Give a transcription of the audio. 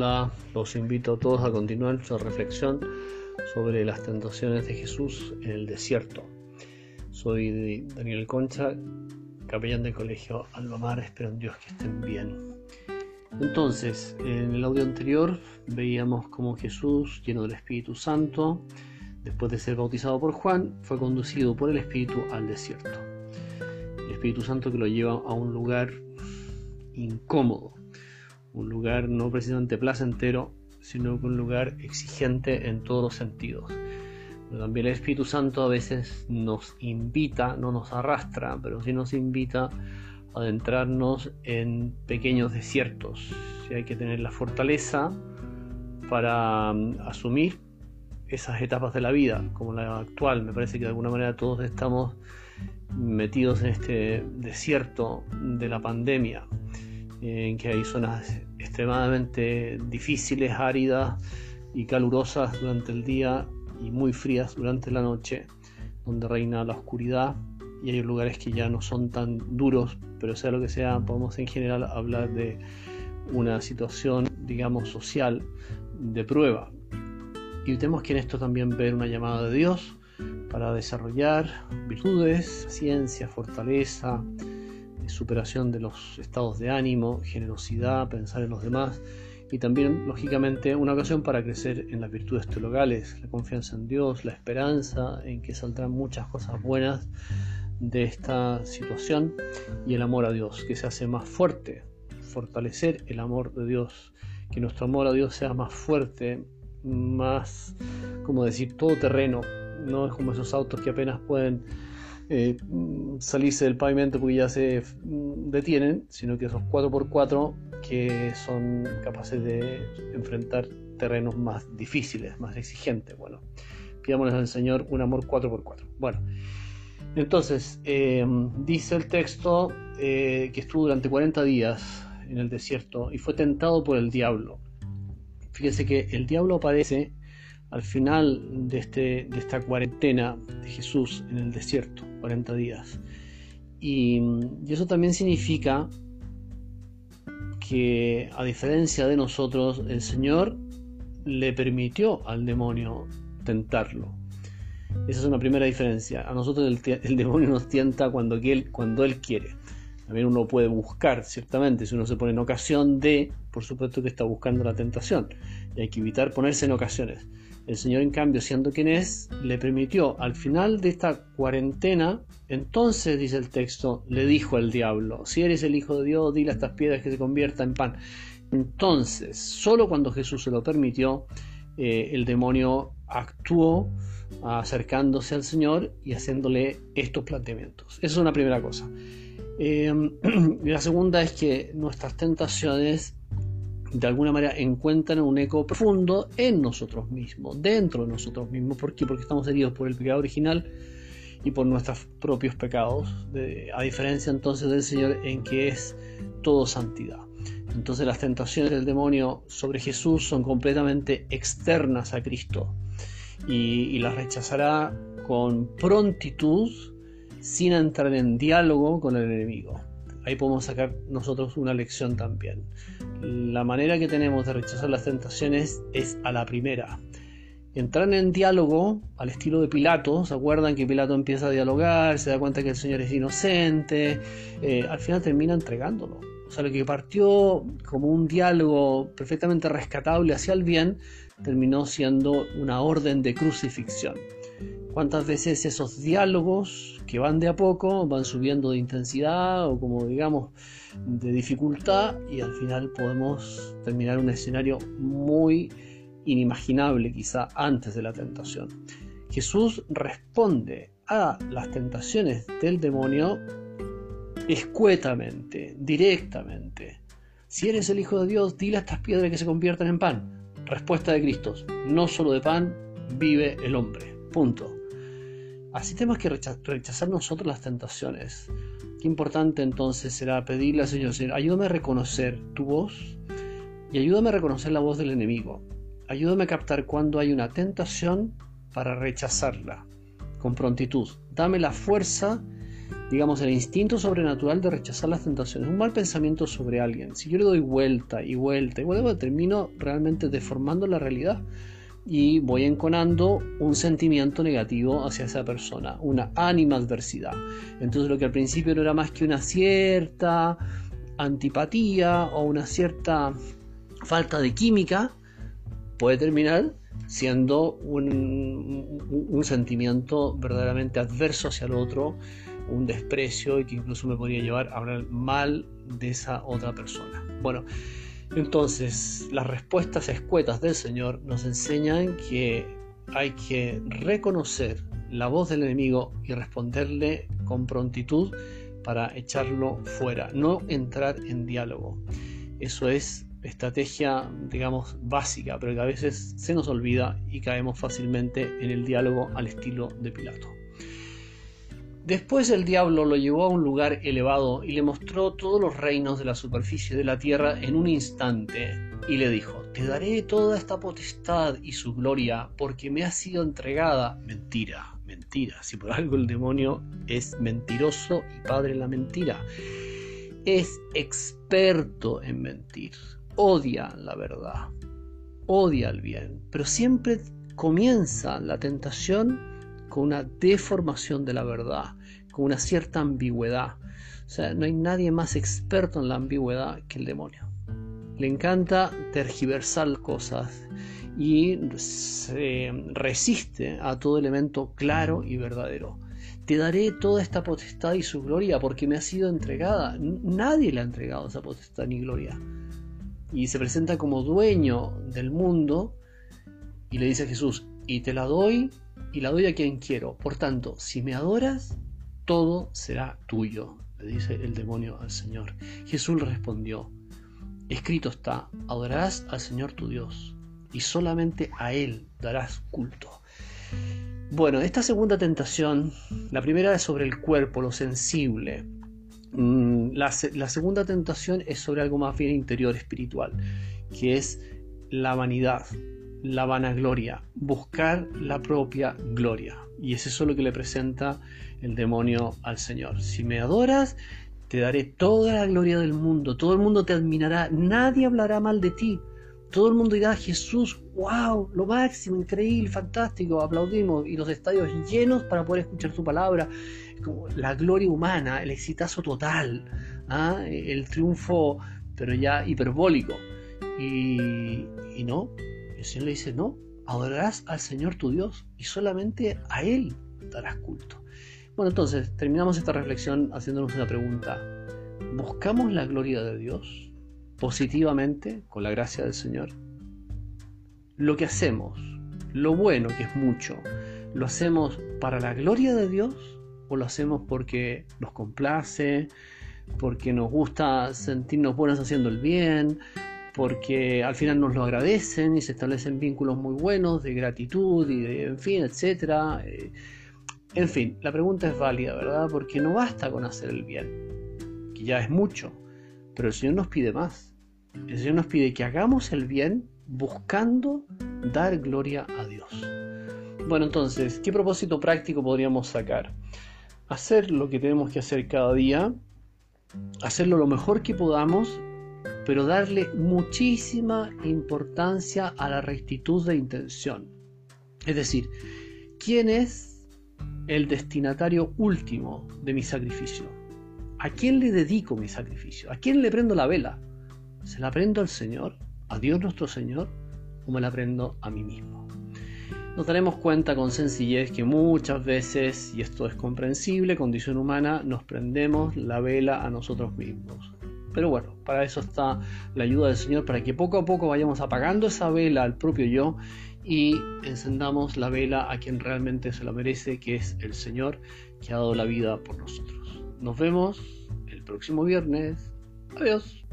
Hola, los invito a todos a continuar nuestra reflexión sobre las tentaciones de Jesús en el desierto. Soy Daniel Concha, capellán del colegio Alba espero en Dios que estén bien. Entonces, en el audio anterior veíamos cómo Jesús, lleno del Espíritu Santo, después de ser bautizado por Juan, fue conducido por el Espíritu al desierto. El Espíritu Santo que lo lleva a un lugar incómodo, un lugar no precisamente placentero, sino un lugar exigente en todos los sentidos. Pero también el Espíritu Santo a veces nos invita, no nos arrastra, pero sí nos invita a adentrarnos en pequeños desiertos. Si hay que tener la fortaleza para mm, asumir esas etapas de la vida, como la actual. Me parece que de alguna manera todos estamos metidos en este desierto de la pandemia en que hay zonas extremadamente difíciles, áridas y calurosas durante el día y muy frías durante la noche, donde reina la oscuridad y hay lugares que ya no son tan duros, pero sea lo que sea, podemos en general hablar de una situación, digamos, social de prueba. Y tenemos que en esto también ver una llamada de Dios para desarrollar virtudes, ciencia, fortaleza, superación de los estados de ánimo, generosidad, pensar en los demás y también, lógicamente, una ocasión para crecer en las virtudes teologales, la confianza en Dios, la esperanza en que saldrán muchas cosas buenas de esta situación y el amor a Dios, que se hace más fuerte, fortalecer el amor de Dios, que nuestro amor a Dios sea más fuerte, más, como decir, todoterreno, no es como esos autos que apenas pueden eh, salirse del pavimento porque ya se mm, detienen, sino que esos 4x4 que son capaces de enfrentar terrenos más difíciles, más exigentes. Bueno, pidámosles al Señor un amor 4x4. Bueno, entonces, eh, dice el texto eh, que estuvo durante 40 días en el desierto y fue tentado por el diablo. Fíjese que el diablo aparece al final de, este, de esta cuarentena de Jesús en el desierto, 40 días. Y, eso también significa que a diferencia de nosotros, el Señor le permitió al demonio tentarlo. Esa es una primera diferencia. A nosotros el, demonio nos tienta cuando él, cuando él quiere. También uno puede buscar, ciertamente, si uno se pone en ocasión de, por supuesto que está buscando la tentación. Y hay que evitar ponerse en ocasiones. El Señor, en cambio, siendo quien es, le permitió al final de esta cuarentena, entonces, dice el texto, le dijo al diablo, si eres el Hijo de Dios, dile a estas piedras que se conviertan en pan. Entonces, solo cuando Jesús se lo permitió, eh, el demonio actuó acercándose al Señor y haciéndole estos planteamientos. Esa es una primera cosa. Eh, la segunda es que nuestras tentaciones de alguna manera encuentran un eco profundo en nosotros mismos, dentro de nosotros mismos. ¿Por qué? Porque estamos heridos por el pecado original y por nuestros propios pecados, a diferencia entonces del Señor en que es todo santidad. Entonces las tentaciones del demonio sobre Jesús son completamente externas a Cristo y, y las rechazará con prontitud sin entrar en diálogo con el enemigo ahí podemos sacar nosotros una lección también. La manera que tenemos de rechazar las tentaciones es a la primera. Entrar en diálogo al estilo de Pilato, ¿se acuerdan que Pilato empieza a dialogar, se da cuenta que el Señor es inocente? Eh, al final termina entregándolo. O sea, lo que partió como un diálogo perfectamente rescatable hacia el bien, terminó siendo una orden de crucifixión. ¿Cuántas veces esos diálogos que van de a poco van subiendo de intensidad o como digamos de dificultad y al final podemos terminar un escenario muy inimaginable quizá antes de la tentación? Jesús responde a las tentaciones del demonio escuetamente, directamente. Si eres el Hijo de Dios, dile a estas piedras que se conviertan en pan. Respuesta de Cristo, no solo de pan vive el hombre. Punto. Así tenemos que rechazar nosotros las tentaciones. Qué importante entonces será pedirle al Señor, Señor, ayúdame a reconocer tu voz y ayúdame a reconocer la voz del enemigo. Ayúdame a captar cuando hay una tentación para rechazarla con prontitud. Dame la fuerza digamos, el instinto sobrenatural de rechazar las tentaciones, un mal pensamiento sobre alguien. Si yo le doy vuelta y vuelta y vuelta, termino realmente deformando la realidad y voy enconando un sentimiento negativo hacia esa persona, una animadversidad. Entonces lo que al principio no era más que una cierta antipatía o una cierta falta de química, puede terminar siendo un, sentimiento verdaderamente adverso hacia el otro, un desprecio y que incluso me podría llevar a hablar mal de esa otra persona. Bueno, entonces las respuestas escuetas del Señor nos enseñan que hay que reconocer la voz del enemigo y responderle con prontitud para echarlo fuera, no entrar en diálogo. Eso es estrategia, digamos, básica, pero que a veces se nos olvida y caemos fácilmente en el diálogo al estilo de Pilato. Después el diablo lo llevó a un lugar elevado y le mostró todos los reinos de la superficie de la tierra en un instante y le dijo, te daré toda esta potestad y su gloria porque me ha sido entregada. Mentira, mentira, si por algo el demonio es mentiroso y padre la mentira. Es experto en mentir odia la verdad, odia el bien, pero siempre comienza la tentación con una deformación de la verdad, con una cierta ambigüedad. O sea, no hay nadie más experto en la ambigüedad que el demonio. Le encanta tergiversar cosas y se resiste a todo elemento claro y verdadero. Te daré toda esta potestad y su gloria porque me ha sido entregada. Nadie le ha entregado esa potestad ni gloria y se presenta como dueño del mundo y le dice a Jesús, y te la doy y la doy a quien quiero. Por tanto, si me adoras, todo será tuyo, le dice el demonio al Señor. Jesús le respondió, escrito está, adorarás al Señor tu Dios y solamente a Él darás culto. Bueno, esta segunda tentación, la primera es sobre el cuerpo, lo sensible, Mm, la, segunda tentación es sobre algo más bien interior, espiritual, que es la vanidad, la vanagloria, buscar la propia gloria. Y es eso lo que le presenta el demonio al Señor. Si me adoras, te daré toda la gloria del mundo, todo el mundo te admirará, nadie hablará mal de ti. Todo el mundo dirá, Jesús, wow, lo máximo, increíble, fantástico, aplaudimos y los estadios llenos para poder escuchar tu palabra como la gloria humana, el exitazo total, ¿ah? el triunfo, pero ya hiperbólico. Y, y no, el Señor le dice, no, adorarás al Señor tu Dios y solamente a Él darás culto. Bueno, entonces terminamos esta reflexión haciéndonos una pregunta. ¿Buscamos la gloria de Dios positivamente con la gracia del Señor? Lo que hacemos, lo bueno que es mucho, ¿lo hacemos para la gloria de Dios o lo hacemos porque nos complace, porque nos gusta sentirnos buenos haciendo el bien, porque al final nos lo agradecen y se establecen vínculos muy buenos de gratitud y de, en fin, etcétera. Eh, en fin, la pregunta es válida, ¿verdad? Porque no basta con hacer el bien, que ya es mucho, pero el Señor nos pide más. El Señor nos pide que hagamos el bien buscando dar gloria a Dios. Bueno, entonces, ¿qué propósito práctico podríamos sacar? hacer lo que tenemos que hacer cada día, hacerlo lo mejor que podamos, pero darle muchísima importancia a la rectitud de intención. Es decir, ¿quién es el destinatario último de mi sacrificio? ¿A quién le dedico mi sacrificio? ¿A quién le prendo la vela? ¿Se la prendo al Señor, a Dios nuestro Señor, o me la prendo a mí mismo? nos daremos cuenta con sencillez que muchas veces, y esto es comprensible, condición humana, nos prendemos la vela a nosotros mismos. Pero bueno, para eso está la ayuda del Señor, para que poco a poco vayamos apagando esa vela al propio yo y encendamos la vela a quien realmente se lo merece, que es el Señor que ha dado la vida por nosotros. Nos vemos el próximo viernes. Adiós.